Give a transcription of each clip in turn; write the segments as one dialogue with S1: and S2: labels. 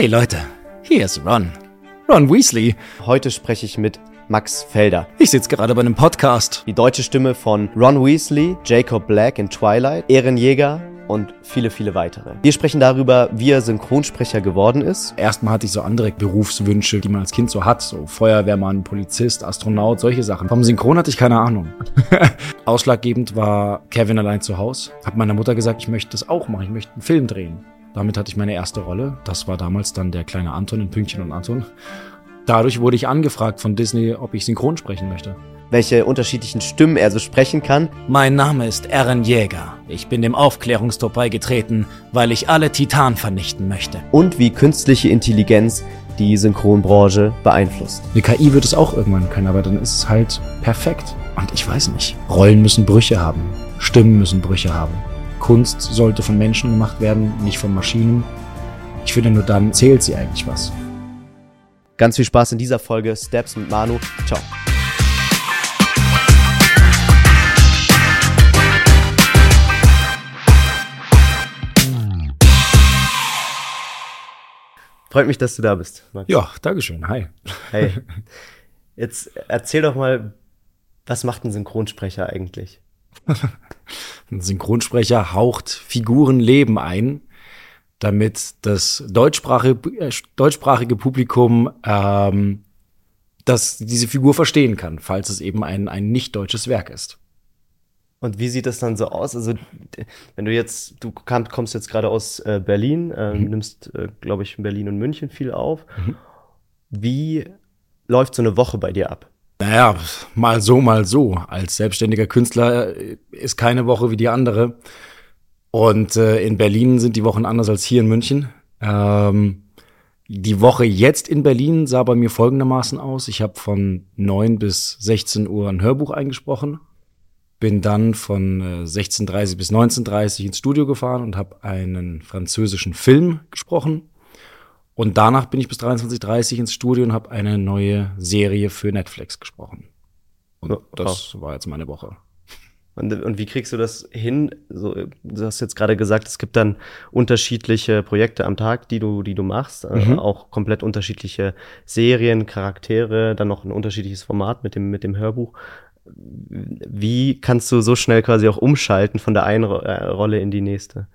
S1: Hey Leute, hier ist Ron. Ron Weasley.
S2: Heute spreche ich mit Max Felder.
S1: Ich sitze gerade bei einem Podcast.
S2: Die deutsche Stimme von Ron Weasley, Jacob Black in Twilight, Ehrenjäger und viele, viele weitere. Wir sprechen darüber, wie er Synchronsprecher geworden ist.
S1: Erstmal hatte ich so andere Berufswünsche, die man als Kind so hat. So Feuerwehrmann, Polizist, Astronaut, solche Sachen. Vom Synchron hatte ich keine Ahnung. Ausschlaggebend war Kevin allein zu Hause. Hab meiner Mutter gesagt, ich möchte das auch machen. Ich möchte einen Film drehen. Damit hatte ich meine erste Rolle. Das war damals dann der kleine Anton in Pünktchen und Anton. Dadurch wurde ich angefragt von Disney, ob ich synchron sprechen möchte.
S2: Welche unterschiedlichen Stimmen er so sprechen kann.
S1: Mein Name ist Aaron Jäger. Ich bin dem Aufklärungstop beigetreten, weil ich alle Titan vernichten möchte.
S2: Und wie künstliche Intelligenz die Synchronbranche beeinflusst.
S1: Eine KI wird es auch irgendwann können, aber dann ist es halt perfekt. Und ich weiß nicht. Rollen müssen Brüche haben. Stimmen müssen Brüche haben. Kunst sollte von Menschen gemacht werden, nicht von Maschinen. Ich finde, nur dann zählt sie eigentlich was.
S2: Ganz viel Spaß in dieser Folge. Steps mit Manu. Ciao. Freut mich, dass du da bist.
S1: Max. Ja, Dankeschön. Hi.
S2: Hey. Jetzt erzähl doch mal, was macht ein Synchronsprecher eigentlich?
S1: ein Synchronsprecher haucht Figurenleben ein, damit das deutschsprachige, deutschsprachige Publikum ähm, das, diese Figur verstehen kann, falls es eben ein, ein nicht deutsches Werk ist.
S2: Und wie sieht das dann so aus? Also, wenn du jetzt, du kommst jetzt gerade aus äh, Berlin, äh, mhm. nimmst, äh, glaube ich, in Berlin und München viel auf. Mhm. Wie läuft so eine Woche bei dir ab?
S1: Naja, mal so, mal so. Als selbstständiger Künstler äh, ist keine Woche wie die andere. Und äh, in Berlin sind die Wochen anders als hier in München. Ähm, die Woche jetzt in Berlin sah bei mir folgendermaßen aus. Ich habe von 9 bis 16 Uhr ein Hörbuch eingesprochen, bin dann von äh, 16.30 bis 19.30 ins Studio gefahren und habe einen französischen Film gesprochen. Und danach bin ich bis 23.30 ins Studio und habe eine neue Serie für Netflix gesprochen. Und oh, das war jetzt meine Woche.
S2: Und, und, wie kriegst du das hin? So, du hast jetzt gerade gesagt, es gibt dann unterschiedliche Projekte am Tag, die du, die du machst, äh, mhm. auch komplett unterschiedliche Serien, Charaktere, dann noch ein unterschiedliches Format mit dem, mit dem Hörbuch. Wie kannst du so schnell quasi auch umschalten von der einen äh, Rolle in die nächste?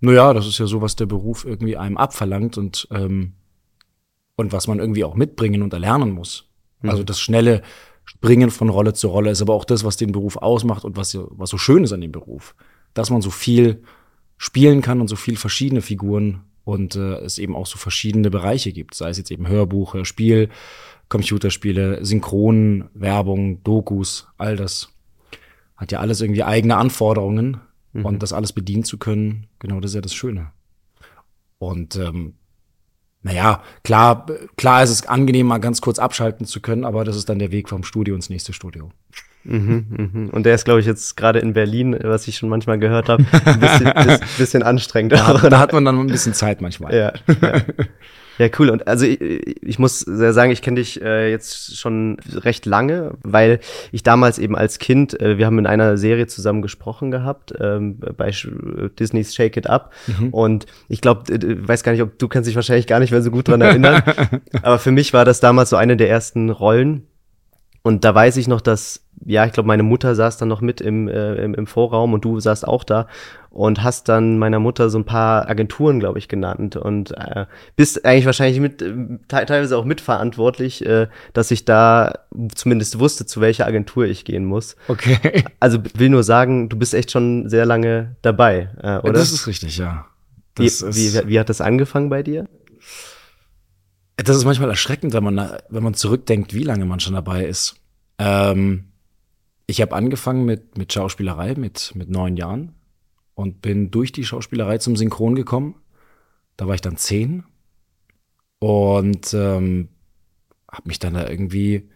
S1: Naja, das ist ja so, was der Beruf irgendwie einem abverlangt und, ähm, und was man irgendwie auch mitbringen und erlernen muss. Mhm. Also das schnelle Springen von Rolle zu Rolle ist aber auch das, was den Beruf ausmacht und was, was so schön ist an dem Beruf. Dass man so viel spielen kann und so viel verschiedene Figuren und äh, es eben auch so verschiedene Bereiche gibt. Sei es jetzt eben Hörbuch, Spiel, Computerspiele, Synchron, Werbung, Dokus, all das. Hat ja alles irgendwie eigene Anforderungen Mhm. Und das alles bedienen zu können, genau das ist ja das Schöne. Und ähm, naja, klar, klar ist es angenehm, mal ganz kurz abschalten zu können, aber das ist dann der Weg vom Studio ins nächste Studio.
S2: Mhm, mhm. Und der ist, glaube ich, jetzt gerade in Berlin, was ich schon manchmal gehört habe, ein bisschen, bisschen anstrengend.
S1: Da, da, hat man dann ein bisschen Zeit manchmal.
S2: Ja, ja. Ja, cool. Und also ich, ich muss sagen, ich kenne dich äh, jetzt schon recht lange, weil ich damals eben als Kind, äh, wir haben in einer Serie zusammen gesprochen gehabt, ähm, bei Disney's Shake It Up. Mhm. Und ich glaube, äh, weiß gar nicht, ob du kannst dich wahrscheinlich gar nicht mehr so gut dran erinnern. aber für mich war das damals so eine der ersten Rollen. Und da weiß ich noch, dass ja, ich glaube, meine Mutter saß dann noch mit im, äh, im, im Vorraum und du saßt auch da und hast dann meiner Mutter so ein paar Agenturen, glaube ich, genannt und äh, bist eigentlich wahrscheinlich mit äh, teilweise auch mitverantwortlich, äh, dass ich da zumindest wusste, zu welcher Agentur ich gehen muss.
S1: Okay.
S2: Also will nur sagen, du bist echt schon sehr lange dabei, äh, oder?
S1: Das ist richtig, ja.
S2: Wie, wie, wie hat das angefangen bei dir?
S1: Das ist manchmal erschreckend, wenn man, wenn man zurückdenkt, wie lange man schon dabei ist. Ähm, ich habe angefangen mit, mit Schauspielerei mit, mit neun Jahren und bin durch die Schauspielerei zum Synchron gekommen. Da war ich dann zehn und ähm, habe mich dann da irgendwie,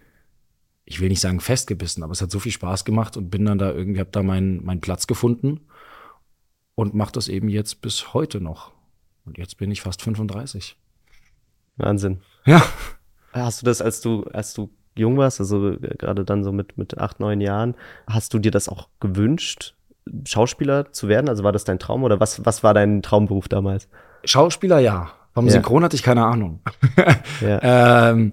S1: ich will nicht sagen festgebissen, aber es hat so viel Spaß gemacht und bin dann da irgendwie, habe da meinen meinen Platz gefunden und mache das eben jetzt bis heute noch. Und jetzt bin ich fast 35.
S2: Wahnsinn.
S1: Ja.
S2: Hast du das, als du, als du jung warst, also äh, gerade dann so mit, mit acht, neun Jahren, hast du dir das auch gewünscht, Schauspieler zu werden? Also war das dein Traum oder was, was war dein Traumberuf damals?
S1: Schauspieler, ja. Vom
S2: Ja.
S1: Synchron hatte ich keine Ahnung.
S2: Ja.
S1: ähm,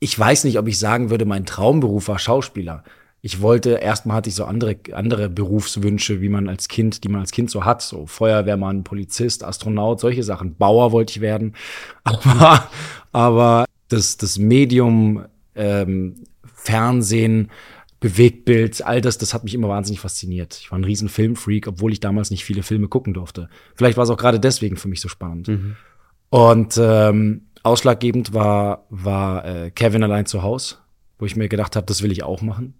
S1: ich weiß nicht, ob ich sagen würde, mein Traumberuf war Schauspieler. Ich wollte, erstmal hatte ich so andere, andere Berufswünsche, wie man als Kind, die man als Kind so hat. So Feuerwehrmann, Polizist, Astronaut, solche Sachen. Bauer wollte ich werden. Aber, aber das, das Medium, ähm, Fernsehen, Bewegtbild, all das, das hat mich immer wahnsinnig fasziniert. Ich war ein riesen Filmfreak, obwohl ich damals nicht viele Filme gucken durfte. Vielleicht war es auch gerade deswegen für mich so spannend.
S2: Mhm.
S1: Und ähm, ausschlaggebend war, war äh, Kevin allein zu Haus, wo ich mir gedacht habe, das will ich auch machen.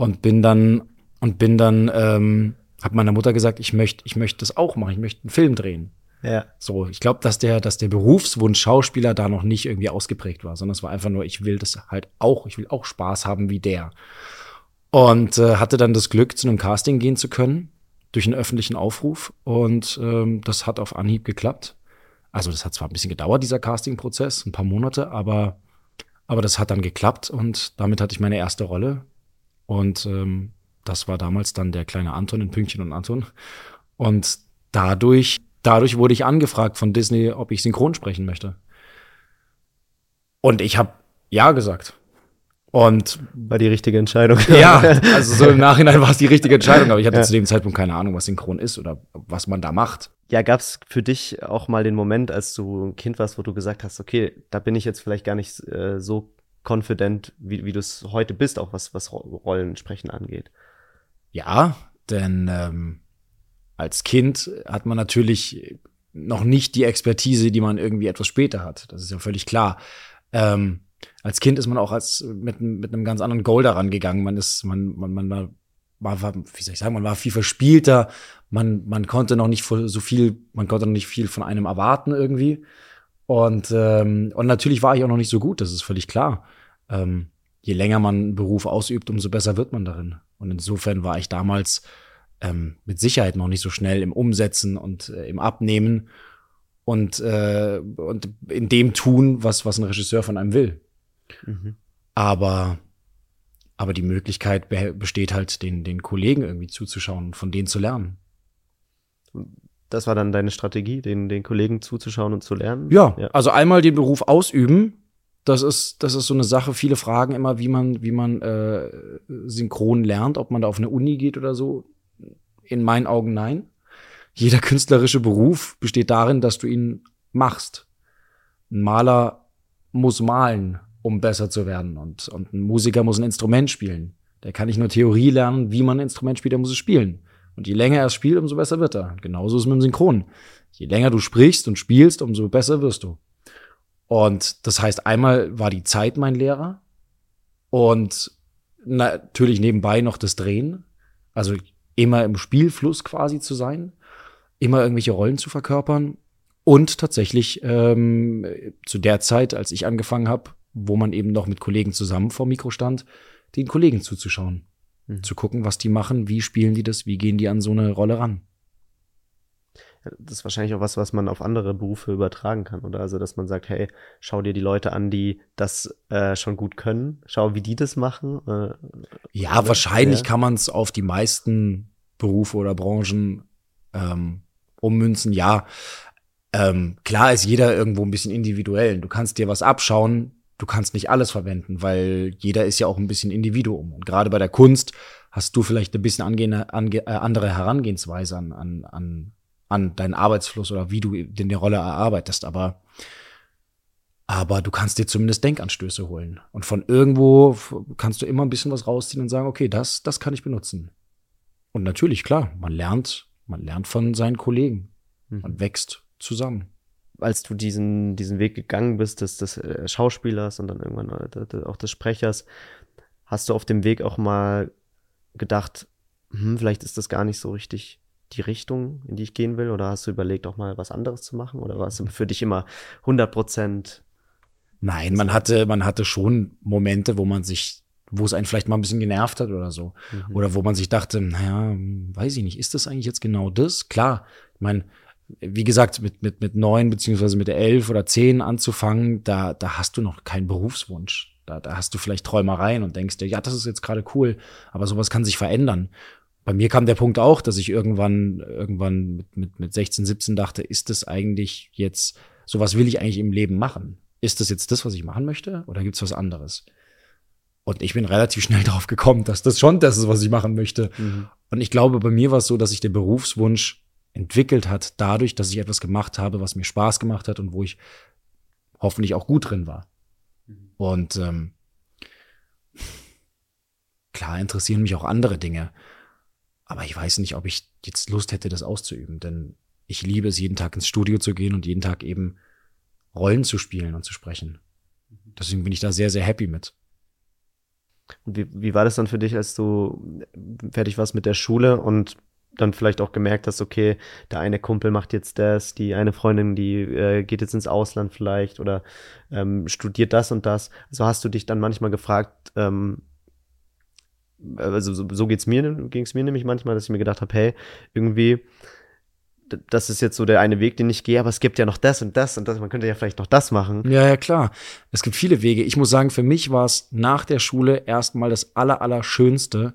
S1: Und bin dann, und bin dann, ähm, habe meiner Mutter gesagt, ich möchte, ich möchte das auch machen, ich möchte einen Film drehen.
S2: Ja.
S1: So, ich glaube, dass der, dass der Berufswunsch Schauspieler da noch nicht irgendwie ausgeprägt war, sondern es war einfach nur, ich will das halt auch, ich will auch Spaß haben wie der. Und äh, hatte dann das Glück, zu einem Casting gehen zu können, durch einen öffentlichen Aufruf. Und ähm, das hat auf Anhieb geklappt. Also, das hat zwar ein bisschen gedauert, dieser Casting-Prozess, ein paar Monate, aber, aber das hat dann geklappt und damit hatte ich meine erste Rolle. Und ähm, das war damals dann der kleine Anton in Pünktchen und Anton. Und dadurch, dadurch wurde ich angefragt von Disney, ob ich synchron sprechen möchte. Und ich habe ja gesagt. Und
S2: War die richtige Entscheidung.
S1: ja, also so im Nachhinein war es die richtige Entscheidung, aber ich hatte
S2: Ja.
S1: zu dem Zeitpunkt keine Ahnung, was synchron ist oder was man da macht.
S2: Ja, gab es für dich auch mal den Moment, als du ein Kind warst, wo du gesagt hast, okay, da bin ich jetzt vielleicht gar nicht äh, so confident, wie, wie du es heute bist, auch was, was Ro- Rollensprechen angeht.
S1: Ja, denn ähm, als Kind hat man natürlich noch nicht die Expertise, die man irgendwie etwas später hat. Das ist ja völlig klar. Ähm, als Kind ist man auch als mit, mit einem ganz anderen Goal daran gegangen. Man ist, man, man, man war, war, wie soll ich sagen, man war viel verspielter. Man, man konnte noch nicht so viel, man konnte noch nicht viel von einem erwarten irgendwie. Und, ähm, und natürlich war ich auch noch nicht so gut, das ist völlig klar. Ähm, je länger man einen Beruf ausübt, umso besser wird man darin. Und insofern war ich damals ähm, mit Sicherheit noch nicht so schnell im Umsetzen und äh, im Abnehmen und, äh, und in dem tun, was, was ein Regisseur von einem will.
S2: Mhm.
S1: Aber, aber die Möglichkeit be besteht halt, den, den Kollegen irgendwie zuzuschauen und von denen zu lernen.
S2: Das war dann deine Strategie, den, den Kollegen zuzuschauen und zu lernen?
S1: Ja,
S2: Ja.
S1: also einmal den Beruf ausüben. Das ist, das ist so eine Sache. Viele fragen immer, wie man, wie man äh, synchron lernt, ob man da auf eine Uni geht oder so. In meinen Augen nein. Jeder künstlerische Beruf besteht darin, dass du ihn machst. Ein Maler muss malen, um besser zu werden. Und, und ein Musiker muss ein Instrument spielen. Der kann nicht nur Theorie lernen, wie man ein Instrument spielt, der muss es spielen. Und je länger er spielt, umso besser wird er. Genauso ist es mit dem Synchron. Je länger du sprichst und spielst, umso besser wirst du. Und das heißt, einmal war die Zeit mein Lehrer und natürlich nebenbei noch das Drehen. Also immer im Spielfluss quasi zu sein, immer irgendwelche Rollen zu verkörpern und tatsächlich ähm, zu der Zeit, als ich angefangen habe, wo man eben noch mit Kollegen zusammen vor Mikro stand, den Kollegen zuzuschauen,
S2: Mhm.
S1: zu gucken, was die machen, wie spielen die das, wie gehen die an so eine Rolle ran.
S2: Das ist wahrscheinlich auch was, was man auf andere Berufe übertragen kann, oder? Also, dass man sagt, hey, schau dir die Leute an, die das äh, schon gut können, schau, wie die das machen. Äh,
S1: Ja,
S2: Oder?
S1: wahrscheinlich
S2: Ja.
S1: kann man es auf die meisten Berufe oder Branchen ähm, ummünzen. Ja, ähm, klar ist jeder irgendwo ein bisschen individuell. Du kannst dir was abschauen, du kannst nicht alles verwenden, weil jeder ist ja auch ein bisschen Individuum. Und gerade bei der Kunst hast du vielleicht ein bisschen angehende, ange, äh, andere Herangehensweise an, an, an, an deinen Arbeitsfluss oder wie du in der Rolle erarbeitest. Aber aber du kannst dir zumindest Denkanstöße holen. Und von irgendwo kannst du immer ein bisschen was rausziehen und sagen, okay, das, das kann ich benutzen. Und natürlich, klar, man lernt, man lernt von seinen Kollegen.
S2: Mhm.
S1: Man wächst zusammen.
S2: Als du diesen, diesen Weg gegangen bist, des, des äh, Schauspielers und dann irgendwann auch des Sprechers, hast du auf dem Weg auch mal gedacht, hm, vielleicht ist das gar nicht so richtig die Richtung, in die ich gehen will? Oder hast du überlegt, auch mal was anderes zu machen? Oder war es für dich immer 100 Prozent?
S1: Nein, man hatte, man hatte schon Momente, wo man sich, wo es einen vielleicht mal ein bisschen genervt hat oder so.
S2: Mhm.
S1: Oder wo man sich dachte, naja, hm, weiß ich nicht, ist das eigentlich jetzt genau das? Klar, ich meine, wie gesagt, mit, mit, mit neun beziehungsweise mit elf oder zehn anzufangen, da, da hast du noch keinen Berufswunsch. Da, da hast du vielleicht Träumereien und denkst dir, ja, das ist jetzt gerade cool, aber sowas kann sich verändern. bei mir kam der Punkt auch, dass ich irgendwann, irgendwann mit, mit, mit 16, 17 dachte, ist das eigentlich jetzt, sowas will ich eigentlich im Leben machen? Ist das jetzt das, was ich machen möchte? Oder gibt's was anderes? Und ich bin relativ schnell darauf gekommen, dass das schon das ist, was ich machen möchte. Mhm. Und ich glaube, bei mir war es so, dass sich der Berufswunsch entwickelt hat, dadurch, dass ich etwas gemacht habe, was mir Spaß gemacht hat und wo ich hoffentlich auch gut drin war. Mhm. Und ähm, klar interessieren mich auch andere Dinge. Aber ich weiß nicht, ob ich jetzt Lust hätte, das auszuüben, denn ich liebe es, jeden Tag ins Studio zu gehen und jeden Tag eben Rollen zu spielen und zu sprechen. Deswegen bin ich da sehr, sehr happy mit.
S2: Und wie, wie war das dann für dich, als du fertig warst mit der Schule und dann vielleicht auch gemerkt hast, okay, der eine Kumpel macht jetzt das, die eine Freundin, die äh, geht jetzt ins Ausland vielleicht oder ähm, studiert das und das. Also hast du dich dann manchmal gefragt, ähm, also so, so geht's mir, ging es mir nämlich manchmal, dass ich mir gedacht habe, hey, irgendwie, das ist jetzt so der eine Weg, den ich gehe, aber es gibt ja noch das und das und das, man könnte ja vielleicht noch das machen.
S1: Ja, ja, klar. Es gibt viele Wege. Ich muss sagen, für mich war es nach der Schule erstmal das aller, aller Schönste,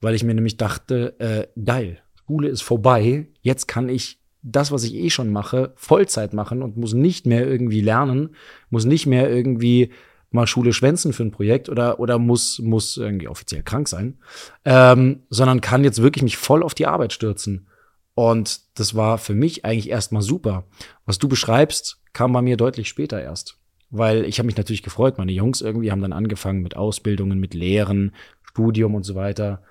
S1: weil ich mir nämlich dachte, äh, geil, Schule ist vorbei, jetzt kann ich das, was ich eh schon mache, Vollzeit machen und muss nicht mehr irgendwie lernen, muss nicht mehr irgendwie mal Schule schwänzen für ein Projekt oder, oder muss, muss irgendwie offiziell krank sein, ähm, sondern kann jetzt wirklich mich voll auf die Arbeit stürzen. Und das war für mich eigentlich erstmal super. Was du beschreibst, kam bei mir deutlich später erst. Weil ich habe mich natürlich gefreut. Meine Jungs irgendwie haben dann angefangen mit Ausbildungen, mit Lehren, Studium und so weiter.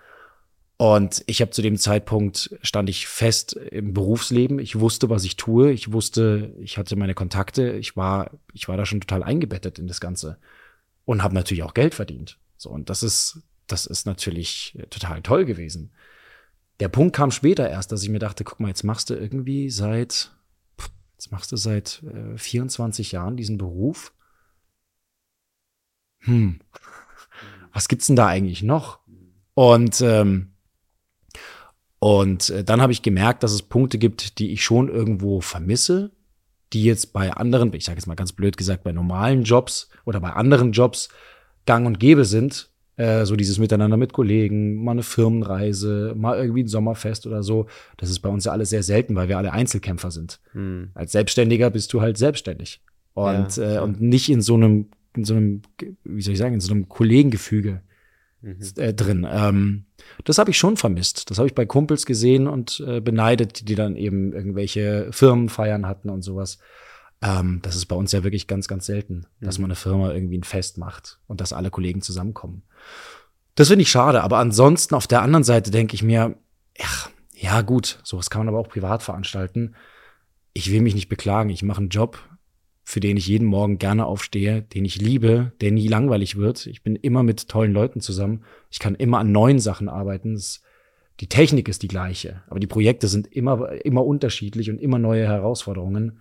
S1: Und ich habe zu dem Zeitpunkt stand ich fest im Berufsleben. Ich wusste, was ich tue. Ich wusste, ich hatte meine Kontakte. Ich war, ich war da schon total eingebettet in das Ganze und habe natürlich auch Geld verdient. So und das ist, das ist natürlich total toll gewesen. Der Punkt kam später erst, dass ich mir dachte, guck mal, jetzt machst du irgendwie seit, jetzt machst du seit äh, 24 Jahren diesen Beruf. Hm, was gibt's denn da eigentlich noch? Und ähm, und äh, dann habe ich gemerkt, dass es Punkte gibt, die ich schon irgendwo vermisse, die jetzt bei anderen, ich sage jetzt mal ganz blöd gesagt, bei normalen Jobs oder bei anderen Jobs gang und gäbe sind. Äh, so dieses Miteinander mit Kollegen, mal eine Firmenreise, mal irgendwie ein Sommerfest oder so. Das ist bei uns ja alles sehr selten, weil wir alle Einzelkämpfer sind. Hm. Als Selbstständiger bist du halt selbstständig. Und, ja, äh, und nicht in so einem, in so einem, wie soll ich sagen, in so einem Kollegengefüge mhm. Äh, drin. Ähm, das habe ich schon vermisst. Das habe ich bei Kumpels gesehen und äh, beneidet, die dann eben irgendwelche Firmenfeiern hatten und sowas. Ähm, das ist bei uns ja wirklich ganz, ganz selten, mhm. dass man eine Firma irgendwie ein Fest macht und dass alle Kollegen zusammenkommen. Das finde ich schade, aber ansonsten auf der anderen Seite denke ich mir, ach, ja gut, sowas kann man aber auch privat veranstalten. Ich will mich nicht beklagen, ich mache einen Job, für den ich jeden Morgen gerne aufstehe, den ich liebe, der nie langweilig wird. Ich bin immer mit tollen Leuten zusammen. Ich kann immer an neuen Sachen arbeiten. Das, die Technik ist die gleiche, aber die Projekte sind immer, immer unterschiedlich und immer neue Herausforderungen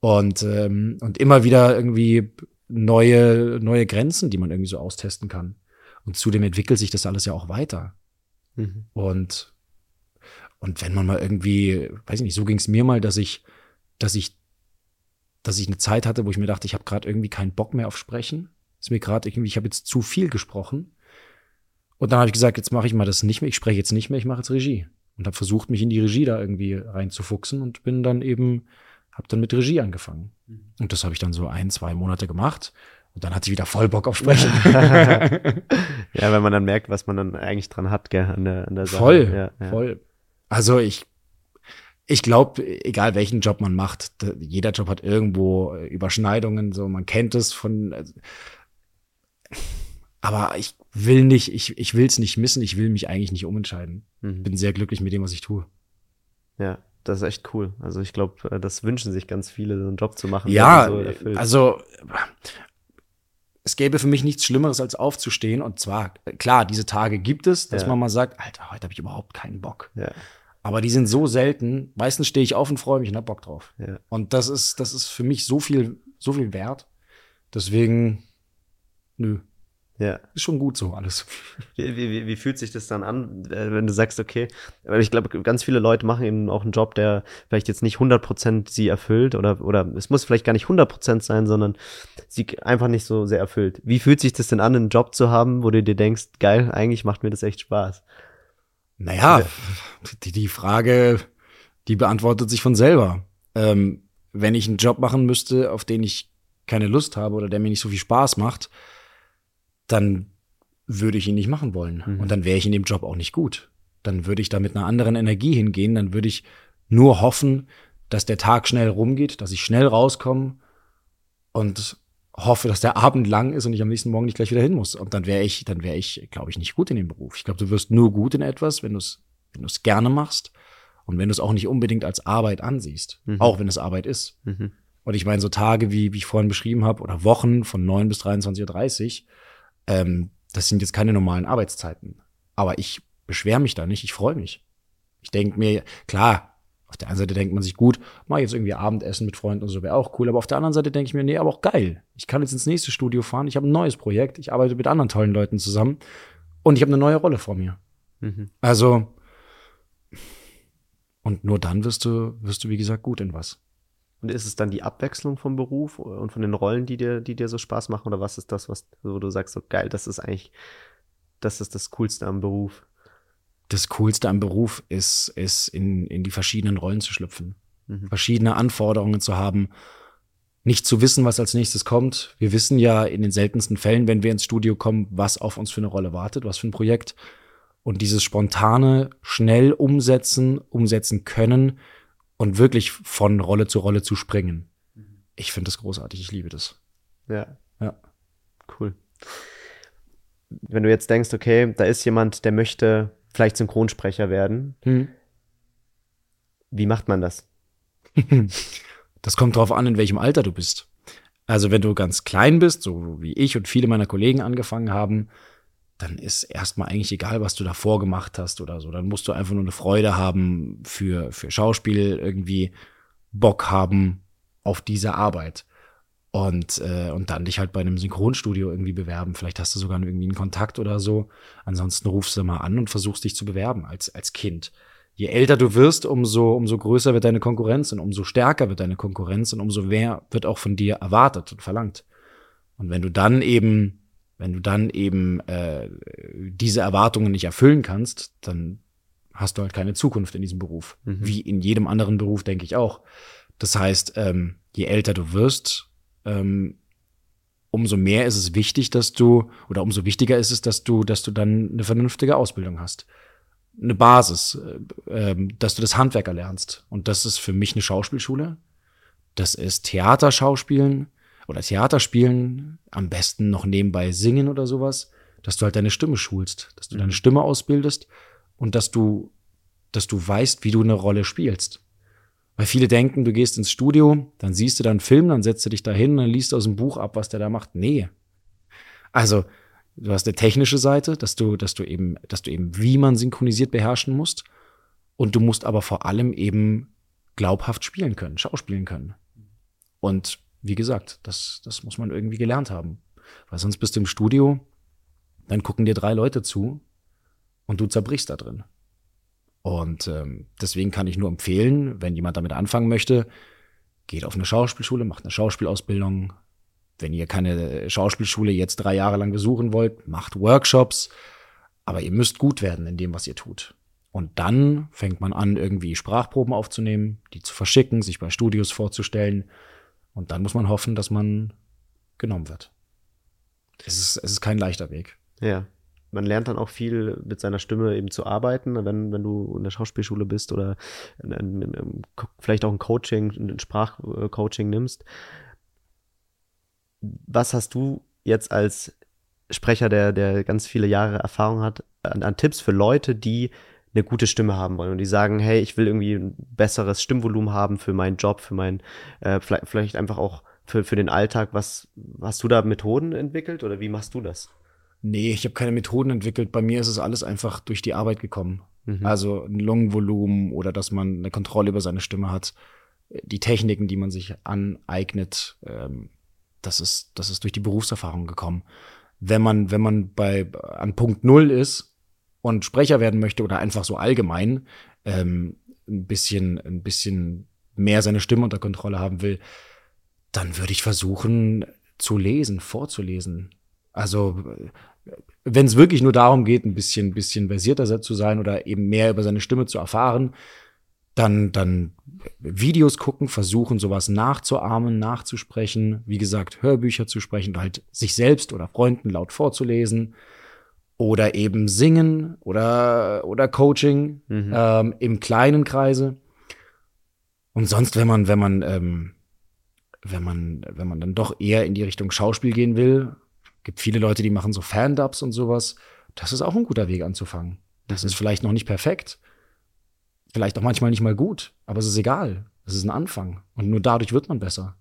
S1: und, ähm, und immer wieder irgendwie neue, neue Grenzen, die man irgendwie so austesten kann. Und zudem entwickelt sich das alles ja auch weiter. Mhm. Und, und wenn man mal irgendwie, weiß ich nicht, so ging es mir mal, dass ich, dass ich dass ich eine Zeit hatte, wo ich mir dachte, ich habe gerade irgendwie keinen Bock mehr auf Sprechen. Ist mir gerade irgendwie, ich habe jetzt zu viel gesprochen. Und dann habe ich gesagt, jetzt mache ich mal das nicht mehr, ich spreche jetzt nicht mehr, ich mache jetzt Regie. Und habe versucht, mich in die Regie da irgendwie reinzufuchsen und bin dann eben, habe dann mit Regie angefangen. Mhm. Und das habe ich dann so ein, zwei Monate gemacht. Und dann hatte ich wieder voll Bock auf Sprechen.
S2: ja, wenn man dann merkt, was man dann eigentlich dran hat, gell, an der, an der
S1: Sache. Voll, ja, ja. voll. Also ich ich glaube, egal welchen Job man macht, jeder Job hat irgendwo äh, Überschneidungen, so man kennt es von. Äh, aber ich will nicht, ich, ich will es nicht missen, ich will mich eigentlich nicht umentscheiden. Mhm. Bin sehr glücklich mit dem, was ich tue.
S2: Ja, das ist echt cool. Also ich glaube, äh, das wünschen sich ganz viele, so einen Job zu machen.
S1: Ja, so also es gäbe für mich nichts Schlimmeres, als aufzustehen. Und zwar, klar, diese Tage gibt es, dass ja. man mal sagt, Alter, heute habe ich überhaupt keinen Bock. Ja. Aber die sind so selten. Meistens stehe ich auf und freue mich und hab Bock drauf. Ja. Und das ist, das ist für mich so viel, so viel wert. Deswegen, nö. Ja. Ist schon gut so alles.
S2: Wie, wie, wie fühlt sich das dann an, äh, wenn du sagst, okay, weil ich glaube, ganz viele Leute machen eben auch einen Job, der vielleicht jetzt nicht 100% sie erfüllt oder, oder es muss vielleicht gar nicht 100% sein, sondern sie einfach nicht so sehr erfüllt. Wie fühlt sich das denn an, einen Job zu haben, wo du dir denkst, geil, eigentlich macht mir das echt Spaß?
S1: Naja, die, die Frage, die beantwortet sich von selber. Ähm, wenn ich einen Job machen müsste, auf den ich keine Lust habe oder der mir nicht so viel Spaß macht, dann würde ich ihn nicht machen wollen. Mhm. Und dann wäre ich in dem Job auch nicht gut. Dann würde ich da mit einer anderen Energie hingehen. Dann würde ich nur hoffen, dass der Tag schnell rumgeht, dass ich schnell rauskomme und hoffe, dass der Abend lang ist und ich am nächsten Morgen nicht gleich wieder hin muss. Und dann wäre ich, dann wäre ich, glaube ich, nicht gut in dem Beruf. Ich glaube, du wirst nur gut in etwas, wenn du es, wenn du es gerne machst und wenn du es auch nicht unbedingt als Arbeit ansiehst, mhm. auch wenn es Arbeit ist. Mhm. Und ich meine, so Tage, wie, wie ich vorhin beschrieben habe, oder Wochen von 9 bis 23.30 Uhr, ähm, das sind jetzt keine normalen Arbeitszeiten. Aber ich beschwere mich da nicht, ich freue mich. Ich denke mir, klar, auf der einen Seite denkt man sich, gut, mach jetzt irgendwie Abendessen mit Freunden und so wäre auch cool. Aber auf der anderen Seite denke ich mir, nee, aber auch geil. Ich kann jetzt ins nächste Studio fahren. Ich habe ein neues Projekt. Ich arbeite mit anderen tollen Leuten zusammen. Und ich habe eine neue Rolle vor mir. Mhm. Also, und nur dann wirst du, wirst du, wie gesagt, gut in was.
S2: Und ist es dann die Abwechslung vom Beruf und von den Rollen, die dir, die dir so Spaß machen? Oder was ist das, was, wo du sagst, so geil, das ist eigentlich, das ist das Coolste am Beruf?
S1: Das Coolste am Beruf ist, ist in, in die verschiedenen Rollen zu schlüpfen, mhm. verschiedene Anforderungen zu haben, nicht zu wissen, was als nächstes kommt. Wir wissen ja in den seltensten Fällen, wenn wir ins Studio kommen, was auf uns für eine Rolle wartet, was für ein Projekt. Und dieses spontane, schnell umsetzen, umsetzen können und wirklich von Rolle zu Rolle zu springen. Mhm. Ich finde das großartig, ich liebe das.
S2: Ja. Ja. Cool. Wenn du jetzt denkst, okay, da ist jemand, der möchte vielleicht Synchronsprecher werden. Hm. Wie macht man das?
S1: Das kommt drauf an, in welchem Alter du bist. Also wenn du ganz klein bist, so wie ich und viele meiner Kollegen angefangen haben, dann ist erstmal eigentlich egal, was du davor gemacht hast oder so. Dann musst du einfach nur eine Freude haben für, für Schauspiel, irgendwie Bock haben auf diese Arbeit und, äh, und dann dich halt bei einem Synchronstudio irgendwie bewerben. Vielleicht hast du sogar irgendwie einen Kontakt oder so. Ansonsten rufst du mal an und versuchst dich zu bewerben als, als Kind. Je älter du wirst, umso, umso größer wird deine Konkurrenz und umso stärker wird deine Konkurrenz und umso mehr wird auch von dir erwartet und verlangt. Und wenn du dann eben, wenn du dann eben äh, diese Erwartungen nicht erfüllen kannst, dann hast du halt keine Zukunft in diesem Beruf. Mhm. Wie in jedem anderen Beruf, denke ich auch. Das heißt, ähm, je älter du wirst, ähm, umso mehr ist es wichtig, dass du, oder umso wichtiger ist es, dass du, dass du dann eine vernünftige Ausbildung hast. Eine Basis, äh, äh, dass du das Handwerk erlernst. Und das ist für mich eine Schauspielschule. Das ist Theaterschauspielen oder Theaterspielen, am besten noch nebenbei singen oder sowas, dass du halt deine Stimme schulst, dass du deine mhm. Stimme ausbildest und dass du, dass du weißt, wie du eine Rolle spielst. Weil viele denken, du gehst ins Studio, dann siehst du da einen Film, dann setzt du dich da hin, dann liest aus dem Buch ab, was der da macht. Nee. Also, du hast eine technische Seite, dass du, dass du eben, dass du eben, wie man synchronisiert beherrschen musst. Und du musst aber vor allem eben glaubhaft spielen können, schauspielen können. Und wie gesagt, das, das muss man irgendwie gelernt haben. Weil sonst bist du im Studio, dann gucken dir drei Leute zu und du zerbrichst da drin. Und ähm, deswegen kann ich nur empfehlen, wenn jemand damit anfangen möchte, geht auf eine Schauspielschule, macht eine Schauspielausbildung. Wenn ihr keine Schauspielschule jetzt drei Jahre lang besuchen wollt, macht Workshops. Aber ihr müsst gut werden in dem, was ihr tut. Und dann fängt man an, irgendwie Sprachproben aufzunehmen, die zu verschicken, sich bei Studios vorzustellen. Und dann muss man hoffen, dass man genommen wird. Es ist, es ist kein leichter Weg.
S2: Ja man lernt dann auch viel mit seiner Stimme eben zu arbeiten, wenn, wenn du in der Schauspielschule bist oder in, in, in, vielleicht auch ein Coaching, ein Sprachcoaching nimmst. Was hast du jetzt als Sprecher, der, der ganz viele Jahre Erfahrung hat, an, an Tipps für Leute, die eine gute Stimme haben wollen und die sagen, hey, ich will irgendwie ein besseres Stimmvolumen haben für meinen Job, für meinen, äh, vielleicht, vielleicht einfach auch für, für den Alltag. Was hast du da Methoden entwickelt oder wie machst du das?
S1: Nee, ich habe keine Methoden entwickelt. Bei mir ist es alles einfach durch die Arbeit gekommen. Mhm. Also ein Lungenvolumen oder dass man eine Kontrolle über seine Stimme hat. Die Techniken, die man sich aneignet, ähm, das ist, das ist durch die Berufserfahrung gekommen. Wenn man, wenn man bei, an Punkt Null ist und Sprecher werden möchte oder einfach so allgemein ähm, ein bisschen, ein bisschen mehr seine Stimme unter Kontrolle haben will, dann würde ich versuchen zu lesen, vorzulesen Also wenn es wirklich nur darum geht, ein bisschen, bisschen versierter zu sein oder eben mehr über seine Stimme zu erfahren, dann, dann Videos gucken, versuchen, sowas nachzuahmen, nachzusprechen, wie gesagt, Hörbücher zu sprechen, halt sich selbst oder Freunden laut vorzulesen oder eben singen oder, oder Coaching mhm. ähm, im kleinen Kreise. Und sonst, wenn man, wenn man, ähm, wenn man, wenn man dann doch eher in die Richtung Schauspiel gehen will, gibt viele Leute, die machen so Fan-Dubs und sowas. Das ist auch ein guter Weg anzufangen. Das mhm. ist vielleicht noch nicht perfekt, vielleicht auch manchmal nicht mal gut, aber es ist egal. Es ist ein Anfang und nur dadurch wird man besser.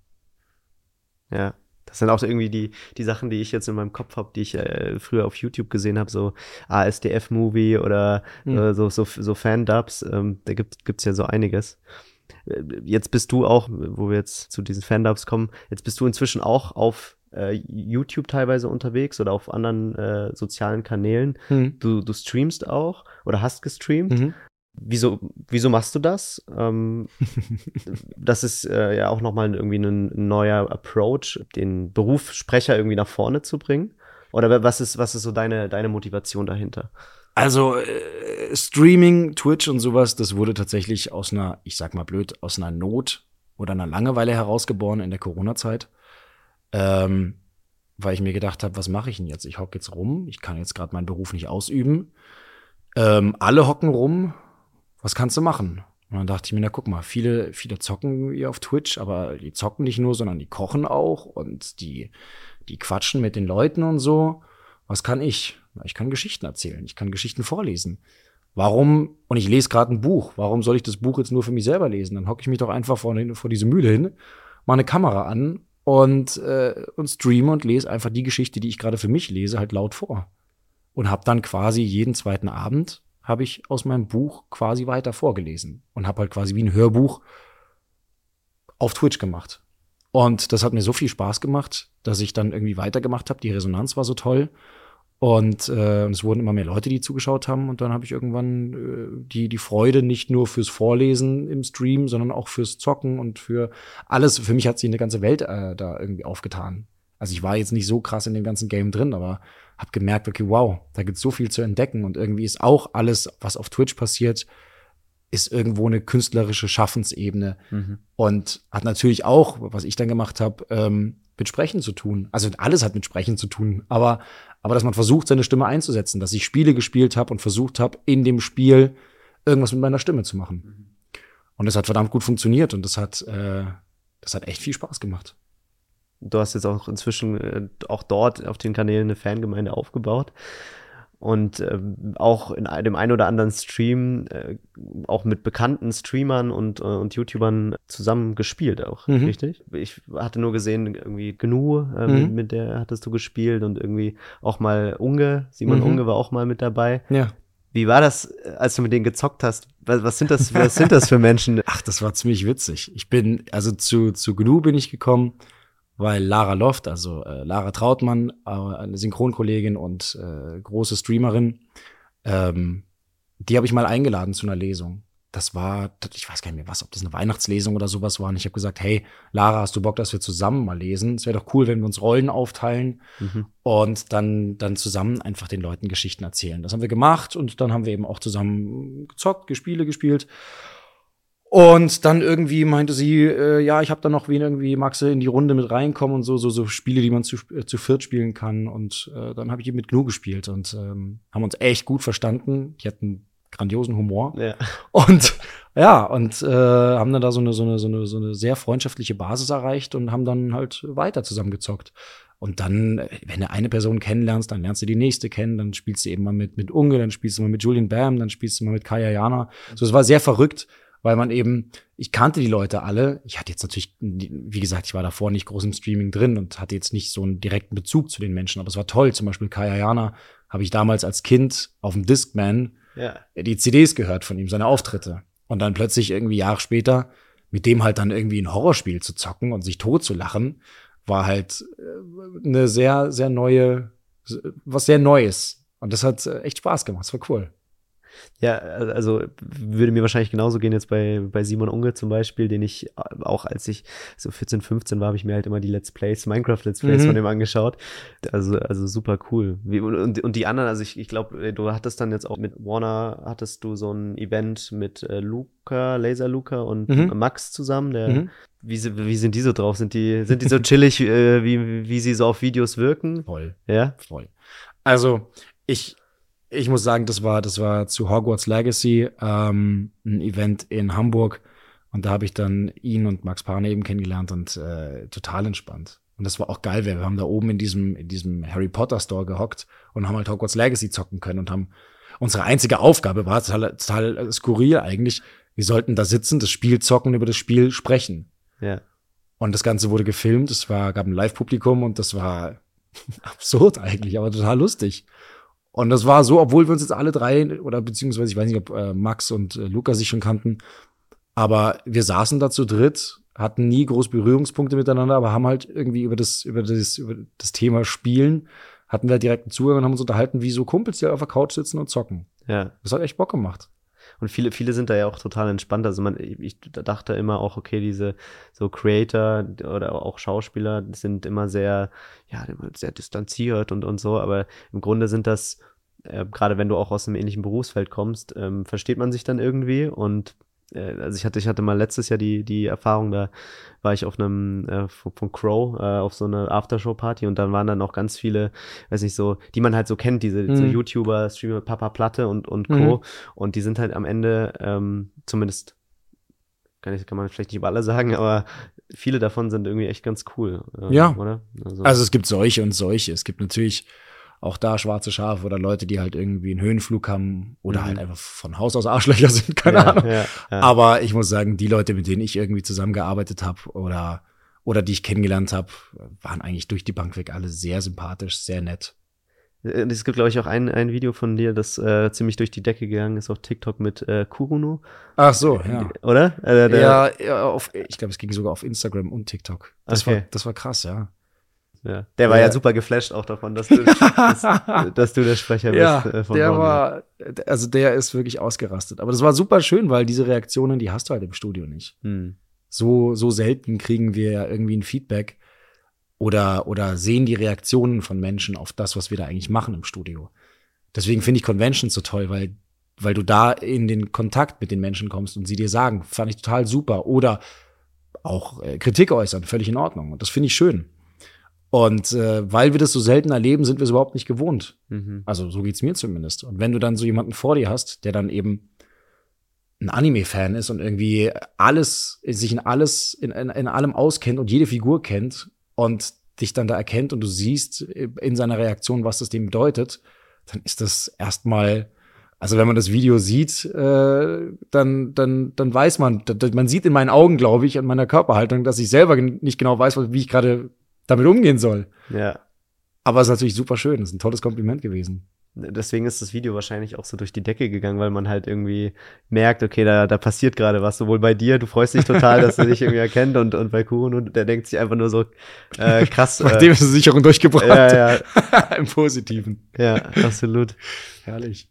S2: Ja. Das sind auch irgendwie die, die Sachen, die ich jetzt in meinem Kopf habe, die ich äh, früher auf YouTube gesehen habe, so ASDF-Movie oder mhm. äh, so, so, so Fan-Dubs. Ähm, da gibt es ja so einiges. Äh, jetzt bist du auch, wo wir jetzt zu diesen Fan-Dubs kommen, jetzt bist du inzwischen auch auf äh, YouTube teilweise unterwegs oder auf anderen äh, sozialen Kanälen. Mhm. Du, du streamst auch oder hast gestreamt. Mhm. Wieso, wieso machst du das? Ähm, das ist äh, ja auch nochmal irgendwie ein neuer Approach, den Beruf Sprecher irgendwie nach vorne zu bringen. Oder was ist, was ist so deine, deine Motivation dahinter?
S1: Also äh, Streaming, Twitch und sowas, das wurde tatsächlich aus einer, ich sag mal blöd, aus einer Not oder einer Langeweile herausgeboren in der Corona-Zeit. Ähm, weil ich mir gedacht habe, was mache ich denn jetzt? Ich hocke jetzt rum, ich kann jetzt gerade meinen Beruf nicht ausüben. Ähm, alle hocken rum, was kannst du machen? Und dann dachte ich mir, na guck mal, viele, viele zocken hier auf Twitch, aber die zocken nicht nur, sondern die kochen auch und die, die quatschen mit den Leuten und so. Was kann ich? Ich kann Geschichten erzählen, ich kann Geschichten vorlesen. Warum, und ich lese gerade ein Buch, warum soll ich das Buch jetzt nur für mich selber lesen? Dann hocke ich mich doch einfach vor, vor diese Mühle hin, mache eine Kamera an und, äh, und streame und lese einfach die Geschichte, die ich gerade für mich lese, halt laut vor. Und habe dann quasi jeden zweiten Abend habe ich aus meinem Buch quasi weiter vorgelesen und habe halt quasi wie ein Hörbuch auf Twitch gemacht. Und das hat mir so viel Spaß gemacht, dass ich dann irgendwie weitergemacht habe. Die Resonanz war so toll. Und äh, es wurden immer mehr Leute, die zugeschaut haben. Und dann habe ich irgendwann äh, die, die Freude nicht nur fürs Vorlesen im Stream, sondern auch fürs Zocken und für alles. Für mich hat sich eine ganze Welt äh, da irgendwie aufgetan. Also ich war jetzt nicht so krass in dem ganzen Game drin, aber habe gemerkt, okay, wow, da gibt es so viel zu entdecken und irgendwie ist auch alles, was auf Twitch passiert, ist irgendwo eine künstlerische Schaffensebene mhm. und hat natürlich auch, was ich dann gemacht habe, ähm, mit Sprechen zu tun. Also alles hat mit Sprechen zu tun, aber aber dass man versucht, seine Stimme einzusetzen, dass ich Spiele gespielt habe und versucht habe, in dem Spiel irgendwas mit meiner Stimme zu machen. Mhm. Und das hat verdammt gut funktioniert und das hat, äh, das hat echt viel Spaß gemacht
S2: du hast jetzt auch inzwischen äh, auch dort auf den Kanälen eine Fangemeinde aufgebaut und ähm, auch in dem einen oder anderen Stream äh, auch mit bekannten Streamern und, äh, und YouTubern zusammen gespielt auch, mhm. richtig? Ich hatte nur gesehen, irgendwie Gnu, äh, mhm. mit, mit, der hattest du gespielt und irgendwie auch mal Unge, Simon mhm. Unge war auch mal mit dabei.
S1: Ja.
S2: Wie war das, als du mit denen gezockt hast? Was, was, sind, das, was sind das für Menschen?
S1: Ach, das war ziemlich witzig. Ich bin, also zu, zu Gnu bin ich gekommen weil Lara Loft, also äh, Lara Trautmann, äh, eine Synchronkollegin und äh, große Streamerin, ähm, die habe ich mal eingeladen zu einer Lesung. Das war, ich weiß gar nicht mehr was, ob das eine Weihnachtslesung oder sowas war. Und ich habe gesagt, hey, Lara, hast du Bock, dass wir zusammen mal lesen? Es wäre doch cool, wenn wir uns Rollen aufteilen mhm. und dann, dann zusammen einfach den Leuten Geschichten erzählen. Das haben wir gemacht und dann haben wir eben auch zusammen gezockt, Spiele gespielt. Und dann irgendwie meinte sie, äh, ja, ich habe da noch wen irgendwie, du in die Runde mit reinkommen und so, so, so Spiele, die man zu, äh, zu viert spielen kann. Und äh, dann habe ich eben mit Gnu gespielt und ähm, haben uns echt gut verstanden. Die hatten grandiosen Humor. Ja. Und ja, und äh, haben dann da so eine, so, eine, so, eine, so eine sehr freundschaftliche Basis erreicht und haben dann halt weiter zusammengezockt. Und dann, äh, wenn du eine Person kennenlernst, dann lernst du die nächste kennen, dann spielst du eben mal mit, mit Unge, dann spielst du mal mit Julian Bam, dann spielst du mal mit Kaya Jana. So, es war sehr verrückt weil man eben, ich kannte die Leute alle. Ich hatte jetzt natürlich, wie gesagt, ich war davor nicht groß im Streaming drin und hatte jetzt nicht so einen direkten Bezug zu den Menschen, aber es war toll. Zum Beispiel Kai Ayana habe ich damals als Kind auf dem Discman ja. die CDs gehört von ihm, seine Auftritte. Und dann plötzlich irgendwie Jahre später mit dem halt dann irgendwie ein Horrorspiel zu zocken und sich tot zu lachen, war halt äh, eine sehr, sehr neue, was sehr Neues. Und das hat äh, echt Spaß gemacht. Das war cool.
S2: Ja, also würde mir wahrscheinlich genauso gehen jetzt bei, bei Simon Unge zum Beispiel, den ich auch als ich so 14, 15 war, habe ich mir halt immer die Let's Plays, Minecraft Let's Plays mhm. von dem angeschaut. Also, also super cool. Und, und die anderen, also ich, ich glaube, du hattest dann jetzt auch mit Warner, hattest du so ein Event mit äh, Luca, Laser Luca und mhm. Max zusammen, der mhm. Wie, wie sind die so drauf? Sind die, sind die so chillig, äh, wie, wie sie so auf Videos wirken?
S1: Voll.
S2: Ja?
S1: Voll. Also, ich, ich muss sagen, das war, das war zu Hogwarts Legacy, ähm, ein Event in Hamburg. Und da habe ich dann ihn und Max Pane eben kennengelernt und äh, total entspannt. Und das war auch geil, wir haben da oben in diesem, in diesem Harry Potter Store gehockt und haben halt Hogwarts Legacy zocken können und haben unsere einzige Aufgabe war total, total skurril eigentlich. Wir sollten da sitzen, das Spiel zocken, über das Spiel sprechen.
S2: Ja.
S1: Und das Ganze wurde gefilmt, es war, gab ein Live-Publikum und das war absurd eigentlich, aber total lustig. Und das war so, obwohl wir uns jetzt alle drei, oder beziehungsweise ich weiß nicht, ob äh, Max und äh, Luca sich schon kannten, aber wir saßen da zu dritt, hatten nie groß Berührungspunkte miteinander, aber haben halt irgendwie über das, über das, über das Thema Spielen, hatten wir direkt einen Zugang und haben uns unterhalten, wie so Kumpels, die auf der Couch sitzen und zocken.
S2: Ja.
S1: Das hat echt Bock gemacht.
S2: Und viele, viele sind da ja auch total entspannt. Also man, ich dachte immer auch, okay, diese so Creator oder auch Schauspieler sind immer sehr, ja, sehr distanziert und, und so, aber im Grunde sind das, äh, gerade wenn du auch aus einem ähnlichen Berufsfeld kommst, ähm, versteht man sich dann irgendwie und also ich hatte, ich hatte mal letztes Jahr die, die Erfahrung, da war ich auf einem äh, von, Crow äh, auf so einer Aftershow-Party und dann waren dann auch ganz viele, weiß nicht so, die man halt so kennt, diese mhm. so YouTuber, Streamer, Papa Platte und, und Co. Mhm. Und die sind halt am Ende ähm, zumindest kann, ich, kann man vielleicht nicht über alle sagen, aber viele davon sind irgendwie echt ganz cool.
S1: Äh, ja. Oder? Also, also es gibt solche und solche. Es gibt natürlich auch da schwarze Schafe oder Leute, die halt irgendwie einen Höhenflug haben oder mhm. halt einfach von Haus aus Arschlöcher sind, keine ja, Ahnung. Ja, ja. Aber ich muss sagen, die Leute, mit denen ich irgendwie zusammengearbeitet habe oder, oder die ich kennengelernt habe, waren eigentlich durch die Bank weg alle sehr sympathisch, sehr nett.
S2: Äh, es gibt, glaube ich, auch ein, ein Video von dir, das äh, ziemlich durch die Decke gegangen ist auf TikTok mit äh, Kuruno.
S1: Ach so, ja.
S2: Oder?
S1: Äh, ja, ja auf, ich glaube, es ging sogar auf Instagram und TikTok. Das, okay. war, das war krass, ja.
S2: Ja. Der war ja. ja super geflasht auch davon, dass du, dass, dass du der Sprecher bist.
S1: Ja, äh, von der Ron, war, also der ist wirklich ausgerastet. Aber das war super schön, weil diese Reaktionen, die hast du halt im Studio nicht.
S2: Hm.
S1: So, so selten kriegen wir ja irgendwie ein Feedback oder, oder sehen die Reaktionen von Menschen auf das, was wir da eigentlich machen im Studio. Deswegen finde ich Conventions so toll, weil, weil du da in den Kontakt mit den Menschen kommst und sie dir sagen, fand ich total super. Oder auch äh, Kritik äußern, völlig in Ordnung. Und das finde ich schön. Und äh, weil wir das so selten erleben, sind wir es überhaupt nicht gewohnt. Mhm. Also so geht's mir zumindest. Und wenn du dann so jemanden vor dir hast, der dann eben ein Anime-Fan ist und irgendwie alles, sich in alles, in, in, in allem auskennt und jede Figur kennt und dich dann da erkennt und du siehst in seiner Reaktion, was das dem bedeutet, dann ist das erstmal, also wenn man das Video sieht, äh, dann, dann, dann weiß man, man sieht in meinen Augen, glaube ich, an meiner Körperhaltung, dass ich selber nicht genau weiß, wie ich gerade damit umgehen soll.
S2: Ja.
S1: Aber es ist natürlich super schön. Es ist ein tolles Kompliment gewesen.
S2: Deswegen ist das Video wahrscheinlich auch so durch die Decke gegangen, weil man halt irgendwie merkt, okay, da, da passiert gerade was. Sowohl bei dir, du freust dich total, dass er dich irgendwie erkennt und, und bei Kuhn und der denkt sich einfach nur so äh, krass.
S1: Bei dem ist die Sicherung durchgebracht.
S2: Ja, ja.
S1: Im Positiven.
S2: Ja, absolut.
S1: Herrlich.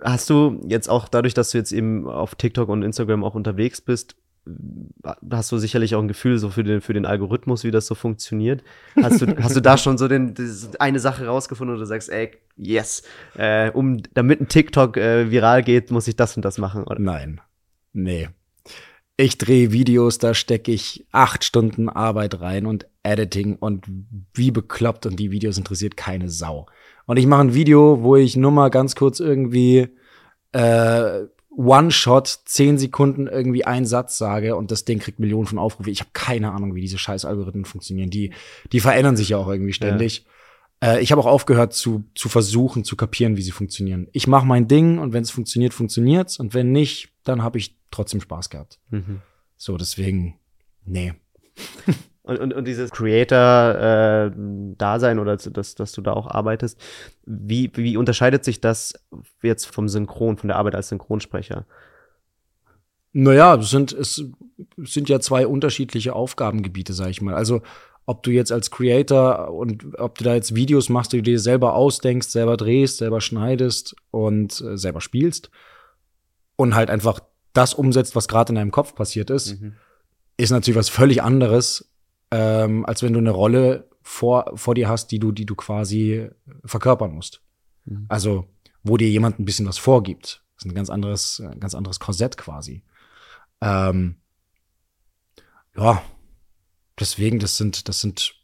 S2: Hast du jetzt auch dadurch, dass du jetzt eben auf TikTok und Instagram auch unterwegs bist, hast du sicherlich auch ein Gefühl so für den, für den Algorithmus, wie das so funktioniert. Hast du, hast du da schon so den, eine Sache rausgefunden, du sagst, ey, yes, äh, um, damit ein TikTok äh, viral geht, muss ich das und das machen? Oder?
S1: Nein. Nee. Ich drehe Videos, da stecke ich acht Stunden Arbeit rein und Editing und wie bekloppt und die Videos interessiert keine Sau. Und ich mache ein Video, wo ich nur mal ganz kurz irgendwie äh, One-Shot, zehn Sekunden irgendwie einen Satz sage und das Ding kriegt Millionen von Aufrufen. Ich habe keine Ahnung, wie diese scheiß Algorithmen funktionieren. Die, die verändern sich ja auch irgendwie ständig. Ja. Äh, ich habe auch aufgehört zu, zu versuchen, zu kapieren, wie sie funktionieren. Ich mache mein Ding und wenn es funktioniert, funktioniert's. Und wenn nicht, dann habe ich trotzdem Spaß gehabt. Mhm. So, deswegen, nee.
S2: Und, und, und dieses Creator-Dasein äh, oder dass, dass du da auch arbeitest, wie, wie unterscheidet sich das jetzt vom Synchron, von der Arbeit als Synchronsprecher?
S1: Naja, es sind, es sind ja zwei unterschiedliche Aufgabengebiete, sag ich mal. Also ob du jetzt als Creator und ob du da jetzt Videos machst, die du dir selber ausdenkst, selber drehst, selber schneidest und äh, selber spielst und halt einfach das umsetzt, was gerade in deinem Kopf passiert ist, mhm. ist natürlich was völlig anderes, ähm, als wenn du eine Rolle vor, vor dir hast, die du, die du quasi verkörpern musst. Mhm. Also, wo dir jemand ein bisschen was vorgibt. Das ist ein ganz anderes, ein ganz anderes Korsett quasi. Ähm, ja, deswegen, das sind, das sind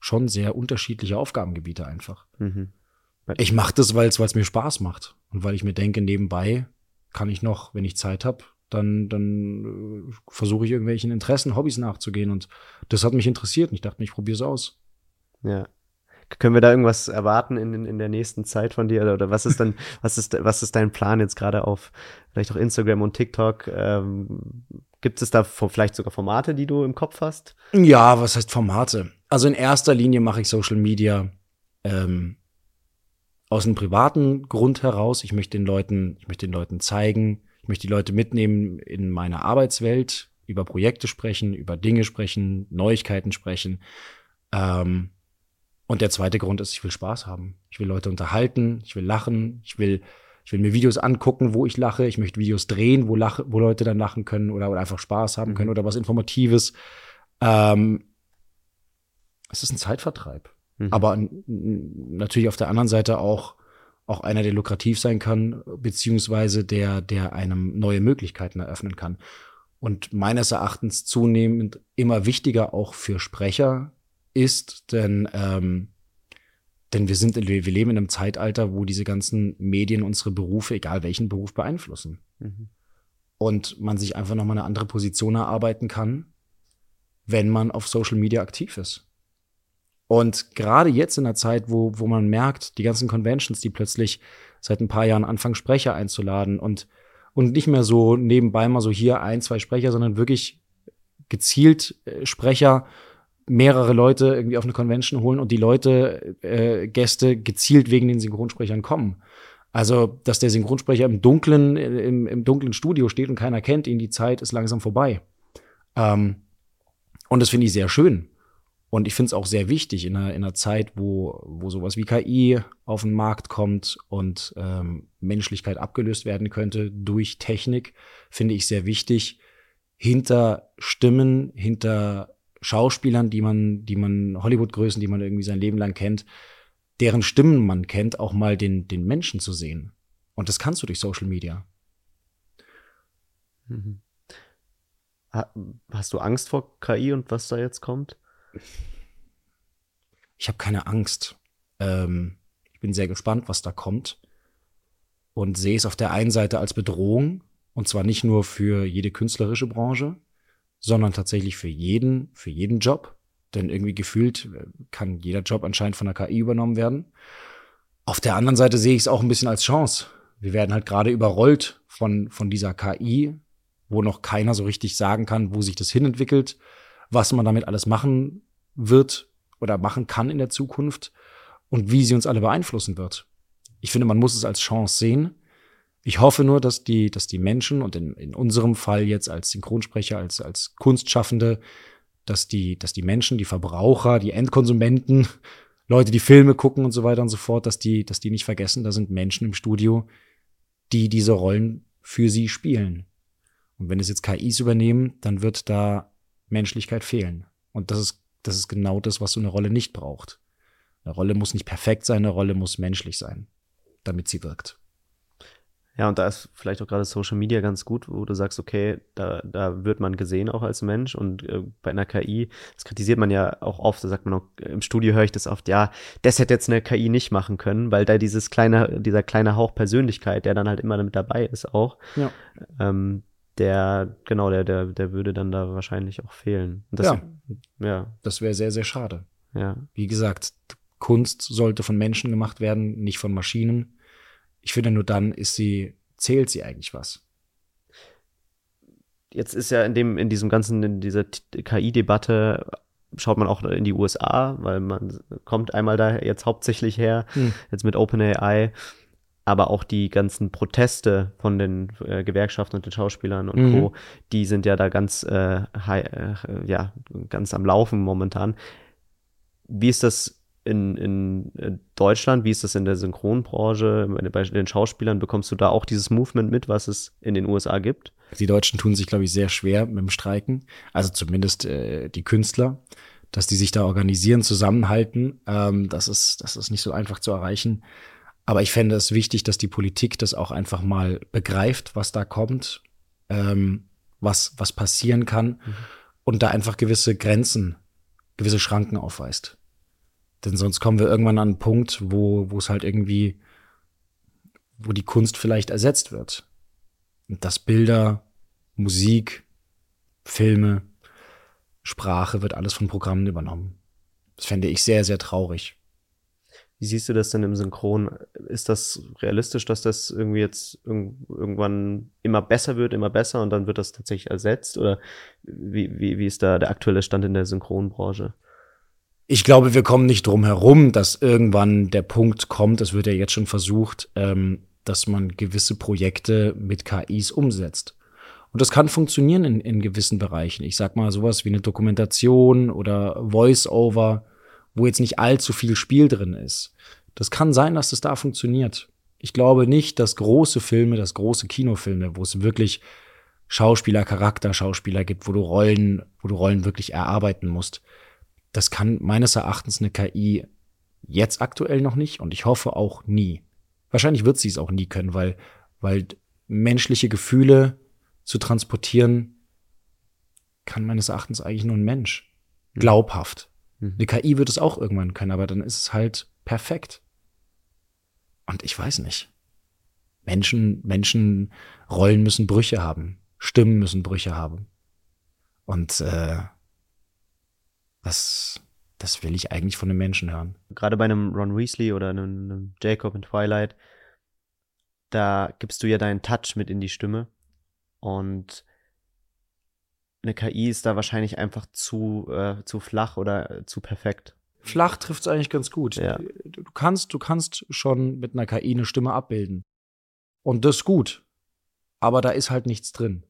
S1: schon sehr unterschiedliche Aufgabengebiete einfach. Mhm. Ich mache das, weil es mir Spaß macht und weil ich mir denke, nebenbei kann ich noch, wenn ich Zeit habe, dann, dann äh, versuche ich irgendwelchen Interessen, Hobbys nachzugehen. Und das hat mich interessiert und ich dachte mir, ich probiere es aus.
S2: Ja. Können wir da irgendwas erwarten in, in der nächsten Zeit von dir? Oder, oder was ist dann, was ist, was ist dein Plan jetzt gerade auf vielleicht auch Instagram und TikTok? Ähm, gibt es da vielleicht sogar Formate, die du im Kopf hast?
S1: Ja, was heißt Formate? Also in erster Linie mache ich Social Media ähm, aus einem privaten Grund heraus. Ich möchte den Leuten, ich möchte den Leuten zeigen, ich möchte die Leute mitnehmen in meine Arbeitswelt, über Projekte sprechen, über Dinge sprechen, Neuigkeiten sprechen. Ähm, und der zweite Grund ist, ich will Spaß haben. Ich will Leute unterhalten, ich will lachen, ich will, ich will mir Videos angucken, wo ich lache. Ich möchte Videos drehen, wo, lache, wo Leute dann lachen können oder, oder einfach Spaß haben können mhm. oder was Informatives. Ähm, es ist ein Zeitvertreib. Mhm. Aber natürlich auf der anderen Seite auch auch einer, der lukrativ sein kann, beziehungsweise der, der einem neue Möglichkeiten eröffnen kann. Und meines Erachtens zunehmend immer wichtiger auch für Sprecher ist, denn, ähm, denn wir sind, wir leben in einem Zeitalter, wo diese ganzen Medien unsere Berufe, egal welchen Beruf, beeinflussen. Mhm. Und man sich einfach nochmal eine andere Position erarbeiten kann, wenn man auf Social Media aktiv ist. Und gerade jetzt in der Zeit, wo, wo man merkt, die ganzen Conventions, die plötzlich seit ein paar Jahren anfangen, Sprecher einzuladen und, und nicht mehr so nebenbei mal so hier ein, zwei Sprecher, sondern wirklich gezielt äh, Sprecher, mehrere Leute irgendwie auf eine Convention holen und die Leute, äh, Gäste gezielt wegen den Synchronsprechern kommen. Also, dass der Synchronsprecher im dunklen, im, im dunklen Studio steht und keiner kennt ihn, die Zeit ist langsam vorbei. Ähm, und das finde ich sehr schön. Und ich finde es auch sehr wichtig in einer, in einer Zeit, wo, wo sowas wie KI auf den Markt kommt und ähm, Menschlichkeit abgelöst werden könnte durch Technik, finde ich sehr wichtig, hinter Stimmen, hinter Schauspielern, die man, die man, Hollywood-Größen, die man irgendwie sein Leben lang kennt, deren Stimmen man kennt, auch mal den, den Menschen zu sehen. Und das kannst du durch Social Media.
S2: Mhm. Hast du Angst vor KI und was da jetzt kommt?
S1: Ich habe keine Angst. Ähm, ich bin sehr gespannt, was da kommt. Und sehe es auf der einen Seite als Bedrohung, und zwar nicht nur für jede künstlerische Branche, sondern tatsächlich für jeden, für jeden Job. Denn irgendwie gefühlt äh, kann jeder Job anscheinend von der KI übernommen werden. Auf der anderen Seite sehe ich es auch ein bisschen als Chance. Wir werden halt gerade überrollt von, von dieser KI, wo noch keiner so richtig sagen kann, wo sich das hinentwickelt, was man damit alles machen wird oder machen kann in der Zukunft und wie sie uns alle beeinflussen wird. Ich finde, man muss es als Chance sehen. Ich hoffe nur, dass die, dass die Menschen und in, in unserem Fall jetzt als Synchronsprecher, als, als Kunstschaffende, dass die, dass die Menschen, die Verbraucher, die Endkonsumenten, Leute, die Filme gucken und so weiter und so fort, dass die, dass die nicht vergessen, da sind Menschen im Studio, die diese Rollen für sie spielen. Und wenn es jetzt KIs übernehmen, dann wird da Menschlichkeit fehlen. Und das ist, das ist genau das, was so eine Rolle nicht braucht. Eine Rolle muss nicht perfekt sein, eine Rolle muss menschlich sein, damit sie wirkt.
S2: Ja, und da ist vielleicht auch gerade Social Media ganz gut, wo du sagst, okay, da, da wird man gesehen auch als Mensch und äh, bei einer KI, das kritisiert man ja auch oft, da sagt man auch, im Studio höre ich das oft, ja, das hätte jetzt eine KI nicht machen können, weil da dieses kleine, dieser kleine Hauch Persönlichkeit, der dann halt immer mit dabei ist auch, ja. ähm, der, genau, der, der, der würde dann da wahrscheinlich auch fehlen.
S1: Das, ja. ja. Das wäre sehr, sehr schade. Ja. Wie gesagt, Kunst sollte von Menschen gemacht werden, nicht von Maschinen. Ich finde, nur dann ist sie, zählt sie eigentlich was.
S2: Jetzt ist ja in dem, in diesem ganzen, in dieser KI-Debatte schaut man auch in die USA, weil man kommt einmal da jetzt hauptsächlich her, hm. jetzt mit OpenAI aber auch die ganzen Proteste von den äh, Gewerkschaften und den Schauspielern und mhm. Co., die sind ja da ganz, äh, high, äh, ja, ganz am Laufen momentan. Wie ist das in, in Deutschland? Wie ist das in der Synchronbranche? Bei den Schauspielern bekommst du da auch dieses Movement mit, was es in den USA gibt?
S1: Die Deutschen tun sich, glaube ich, sehr schwer mit dem Streiken. Also zumindest äh, die Künstler, dass die sich da organisieren, zusammenhalten. Ähm, das, ist, das ist nicht so einfach zu erreichen. Aber ich fände es wichtig, dass die Politik das auch einfach mal begreift, was da kommt, ähm, was, was passieren kann mhm. und da einfach gewisse Grenzen, gewisse Schranken aufweist. Denn sonst kommen wir irgendwann an einen Punkt, wo, wo es halt irgendwie, wo die Kunst vielleicht ersetzt wird. Und dass Bilder, Musik, Filme, Sprache wird alles von Programmen übernommen. Das fände ich sehr, sehr traurig.
S2: Wie siehst du das denn im Synchron? Ist das realistisch, dass das irgendwie jetzt irgendwann immer besser wird, immer besser und dann wird das tatsächlich ersetzt? Oder wie, wie, wie ist da der aktuelle Stand in der Synchronbranche?
S1: Ich glaube, wir kommen nicht drum herum, dass irgendwann der Punkt kommt, das wird ja jetzt schon versucht, ähm, dass man gewisse Projekte mit KIs umsetzt. Und das kann funktionieren in, in gewissen Bereichen. Ich sag mal sowas wie eine Dokumentation oder Voice-Over wo jetzt nicht allzu viel Spiel drin ist. Das kann sein, dass das da funktioniert. Ich glaube nicht, dass große Filme, dass große Kinofilme, wo es wirklich Schauspieler, Charakter, Schauspieler gibt, wo du Rollen, wo du Rollen wirklich erarbeiten musst. Das kann meines Erachtens eine KI jetzt aktuell noch nicht und ich hoffe auch nie. Wahrscheinlich wird sie es auch nie können, weil, weil menschliche Gefühle zu transportieren kann meines Erachtens eigentlich nur ein Mensch. Hm. Glaubhaft. Mhm. Eine KI wird es auch irgendwann können, aber dann ist es halt perfekt. Und ich weiß nicht. Menschen, Menschen, Rollen müssen Brüche haben. Stimmen müssen Brüche haben. Und äh, das, das will ich eigentlich von einem Menschen hören.
S2: Gerade bei einem Ron Weasley oder einem, einem Jacob in Twilight, da gibst du ja deinen Touch mit in die Stimme. Und eine KI ist da wahrscheinlich einfach zu, äh, zu flach oder äh, zu perfekt.
S1: Flach trifft es eigentlich ganz gut. Ja. Du, kannst, du kannst schon mit einer KI eine Stimme abbilden. Und das ist gut. Aber da ist halt nichts drin.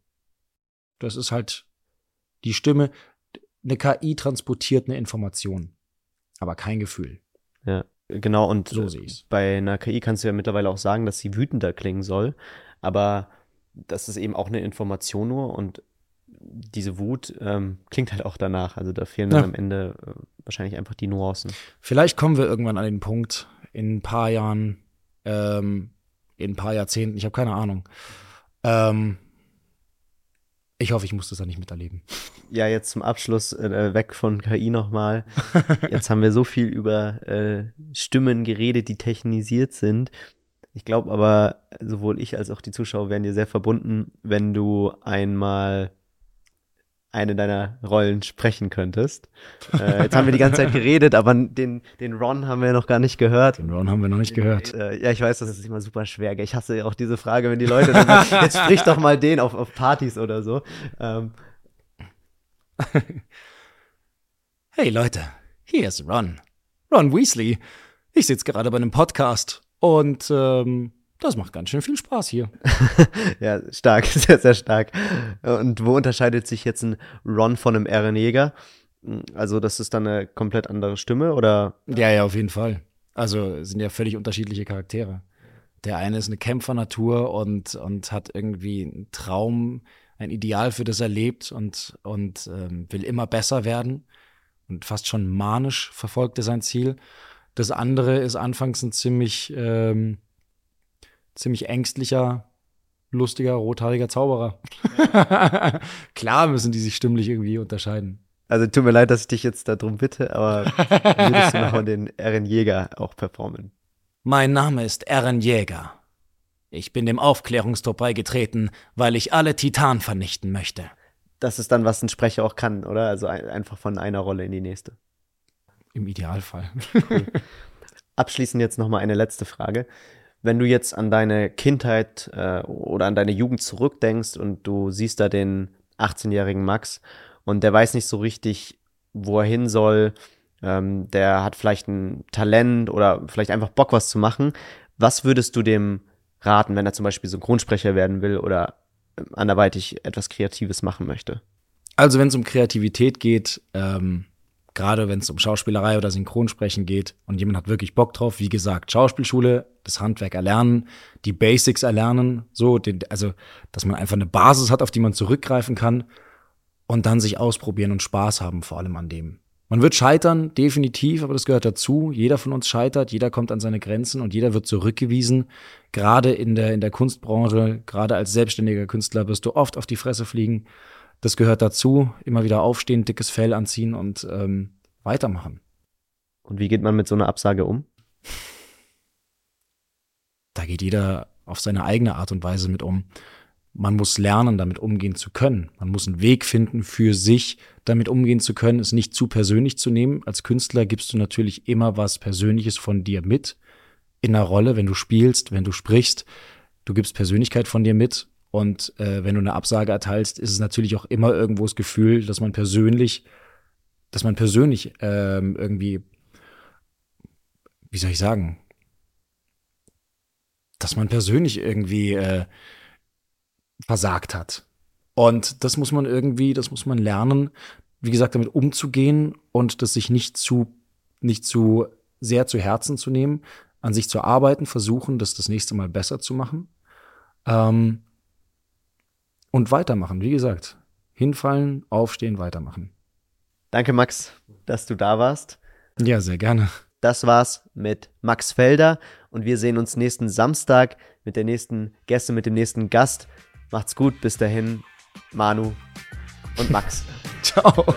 S1: Das ist halt die Stimme. Eine KI transportiert eine Information, aber kein Gefühl.
S2: Ja, genau. Und so bei einer KI kannst du ja mittlerweile auch sagen, dass sie wütender klingen soll. Aber das ist eben auch eine Information nur und diese Wut ähm, klingt halt auch danach. Also da fehlen dann ja. am Ende äh, wahrscheinlich einfach die Nuancen.
S1: Vielleicht kommen wir irgendwann an den Punkt, in ein paar Jahren, ähm, in ein paar Jahrzehnten, ich habe keine Ahnung. Ähm, ich hoffe, ich muss das dann nicht miterleben.
S2: Ja, jetzt zum Abschluss äh, weg von KI nochmal. Jetzt haben wir so viel über äh, Stimmen geredet, die technisiert sind. Ich glaube aber, sowohl ich als auch die Zuschauer werden dir sehr verbunden, wenn du einmal eine deiner Rollen sprechen könntest. Äh, jetzt haben wir die ganze Zeit geredet, aber den, den Ron haben wir noch gar nicht gehört.
S1: Den Ron haben wir noch nicht gehört.
S2: Äh, ja, ich weiß, das ist immer super schwer. Ich hasse auch diese Frage, wenn die Leute sagen, jetzt sprich doch mal den auf, auf Partys oder so. Ähm.
S1: Hey Leute, hier ist Ron. Ron Weasley. Ich sitze gerade bei einem Podcast und ähm, das macht ganz schön viel Spaß hier.
S2: ja, stark, sehr, sehr stark. Und wo unterscheidet sich jetzt ein Ron von einem Ehrenjäger? Also, das ist dann eine komplett andere Stimme, oder?
S1: Ja, ja, auf jeden Fall. Also, sind ja völlig unterschiedliche Charaktere. Der eine ist eine Kämpfernatur und, und hat irgendwie einen Traum, ein Ideal, für das er lebt und, und ähm, will immer besser werden. Und fast schon manisch verfolgt er sein Ziel. Das andere ist anfangs ein ziemlich ähm, ziemlich ängstlicher, lustiger, rothaariger Zauberer. Ja. Klar müssen die sich stimmlich irgendwie unterscheiden.
S2: Also tut mir leid, dass ich dich jetzt darum bitte, aber würdest du nochmal den Eren Jäger auch performen?
S1: Mein Name ist Eren Jäger. Ich bin dem Aufklärungstrupp beigetreten, weil ich alle Titanen vernichten möchte.
S2: Das ist dann, was ein Sprecher auch kann, oder? Also ein, einfach von einer Rolle in die nächste.
S1: Im Idealfall.
S2: Cool. Abschließend jetzt nochmal eine letzte Frage wenn du jetzt an deine Kindheit äh, oder an deine Jugend zurückdenkst und du siehst da den 18-jährigen Max und der weiß nicht so richtig, wo er hin soll, ähm, der hat vielleicht ein Talent oder vielleicht einfach Bock, was zu machen. Was würdest du dem raten, wenn er zum Beispiel Synchronsprecher werden will oder ähm, anderweitig etwas Kreatives machen möchte?
S1: Also wenn es um Kreativität geht, ähm, gerade wenn es um Schauspielerei oder Synchronsprechen geht und jemand hat wirklich Bock drauf, wie gesagt, Schauspielschule, das Handwerk erlernen, die Basics erlernen, so, den, also, dass man einfach eine Basis hat, auf die man zurückgreifen kann und dann sich ausprobieren und Spaß haben, vor allem an dem. Man wird scheitern, definitiv, aber das gehört dazu. Jeder von uns scheitert, jeder kommt an seine Grenzen und jeder wird zurückgewiesen. Gerade in der, in der Kunstbranche, gerade als selbstständiger Künstler wirst du oft auf die Fresse fliegen. Das gehört dazu. Immer wieder aufstehen, dickes Fell anziehen und ähm, weitermachen.
S2: Und wie geht man mit so einer Absage um?
S1: Da geht jeder auf seine eigene Art und Weise mit um. Man muss lernen, damit umgehen zu können. Man muss einen Weg finden, für sich damit umgehen zu können, es nicht zu persönlich zu nehmen. Als Künstler gibst du natürlich immer was Persönliches von dir mit in einer Rolle, wenn du spielst, wenn du sprichst. Du gibst Persönlichkeit von dir mit und äh, wenn du eine Absage erteilst, ist es natürlich auch immer irgendwo das Gefühl, dass man persönlich, dass man persönlich ähm, irgendwie, wie soll ich sagen, dass man persönlich irgendwie äh, versagt hat. Und das muss man irgendwie, das muss man lernen, wie gesagt, damit umzugehen und das sich nicht zu, nicht zu sehr zu Herzen zu nehmen, an sich zu arbeiten, versuchen, das das nächste Mal besser zu machen. Ähm, und weitermachen. Wie gesagt, hinfallen, aufstehen, weitermachen.
S2: Danke, Max, dass du da warst.
S1: Ja, sehr gerne.
S2: Das war's mit Max Felder und wir sehen uns nächsten Samstag mit der nächsten Gäste, mit dem nächsten Gast. Macht's gut, bis dahin, Manu und Max.
S1: Ciao.